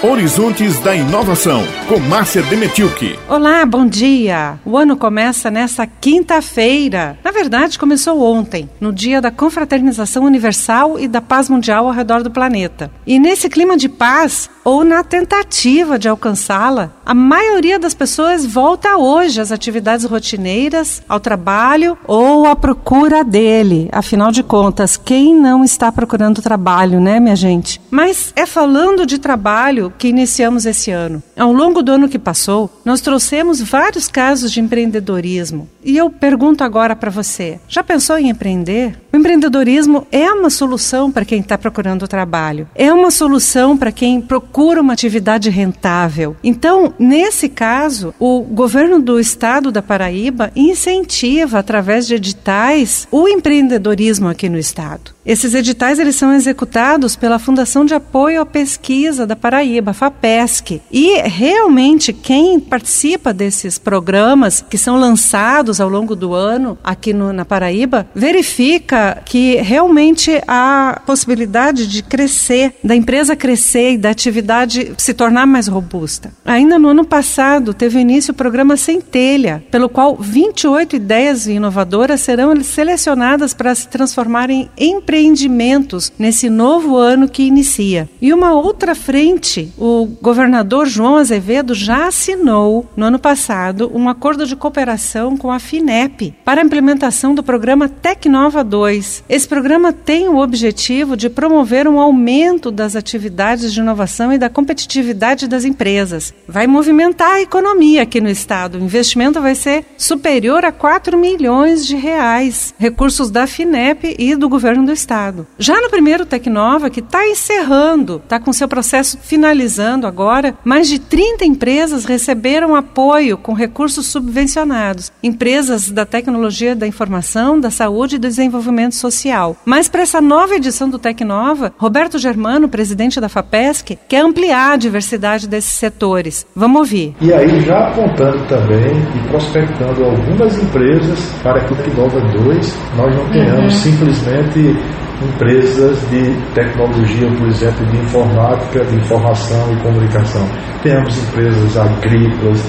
Horizontes da Inovação, com Márcia Demetilke. Olá, bom dia. O ano começa nesta quinta-feira. Na verdade, começou ontem, no dia da confraternização universal e da paz mundial ao redor do planeta. E nesse clima de paz, ou na tentativa de alcançá-la, a maioria das pessoas volta hoje às atividades rotineiras, ao trabalho ou à procura dele. Afinal de contas, quem não está procurando trabalho, né, minha gente? Mas é falando de trabalho que iniciamos esse ano. Ao longo do ano que passou, nós trouxemos vários casos de empreendedorismo. E eu pergunto agora para você: já pensou em empreender? O empreendedorismo é uma solução para quem está procurando trabalho, é uma solução para quem procura uma atividade rentável. Então, nesse caso, o governo do estado da Paraíba incentiva, através de editais, o empreendedorismo aqui no estado. Esses editais eles são executados pela Fundação de Apoio à Pesquisa da Paraíba, FAPESC. E realmente quem participa desses programas que são lançados ao longo do ano aqui no, na Paraíba verifica que realmente há possibilidade de crescer, da empresa crescer e da atividade se tornar mais robusta. Ainda no ano passado, teve início o programa Centelha, pelo qual 28 ideias inovadoras serão selecionadas para se transformarem em empreendimentos nesse novo ano que inicia. E uma outra frente, o governador João Azevedo já assinou no ano passado um acordo de cooperação com a FINEP para a implementação do programa Tecnova 2 2. Esse programa tem o objetivo de promover um aumento das atividades de inovação e da competitividade das empresas. Vai movimentar a economia aqui no estado. O investimento vai ser superior a 4 milhões de reais, recursos da FINEP e do governo do estado. Já no primeiro Tecnova, que está encerrando, está com seu processo finalizando agora, mais de 30 empresas receberam apoio com recursos subvencionados. Empresas da tecnologia da informação, da saúde e do desenvolvimento social. Mas para essa nova edição do Tecnova, Roberto Germano, presidente da FAPESC, quer ampliar a diversidade desses setores. Vamos ouvir. E aí já apontando também e prospectando algumas empresas para que o Tecnova 2 nós não tenhamos uhum. simplesmente empresas de tecnologia, por exemplo, de informática, de informação e comunicação. Temos empresas agrícolas,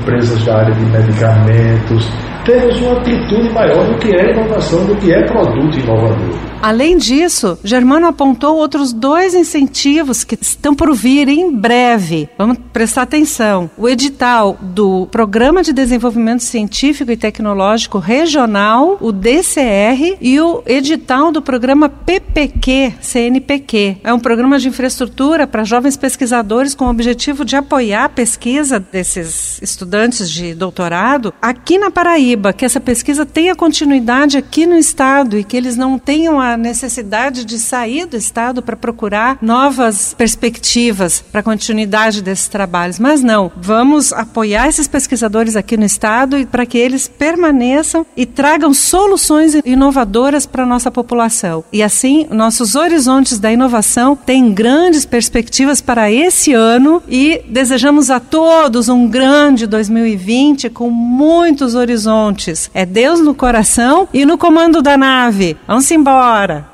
empresas da área de medicamentos, temos uma amplitude maior do que é inovação, do que é produto inovador. Além disso, Germano apontou outros dois incentivos que estão por vir em breve. Vamos prestar atenção. O edital do Programa de Desenvolvimento Científico e Tecnológico Regional, o DCR, e o edital do programa PPQ, CNPq. É um programa de infraestrutura para jovens pesquisadores com o objetivo de apoiar a pesquisa desses estudantes de doutorado aqui na Paraíba, que essa pesquisa tenha continuidade aqui no estado e que eles não tenham a necessidade de sair do Estado para procurar novas perspectivas para a continuidade desses trabalhos. Mas não, vamos apoiar esses pesquisadores aqui no Estado e para que eles permaneçam e tragam soluções inovadoras para a nossa população. E assim, nossos horizontes da inovação têm grandes perspectivas para esse ano e desejamos a todos um grande 2020 com muitos horizontes. É Deus no coração e no comando da nave. Vamos embora!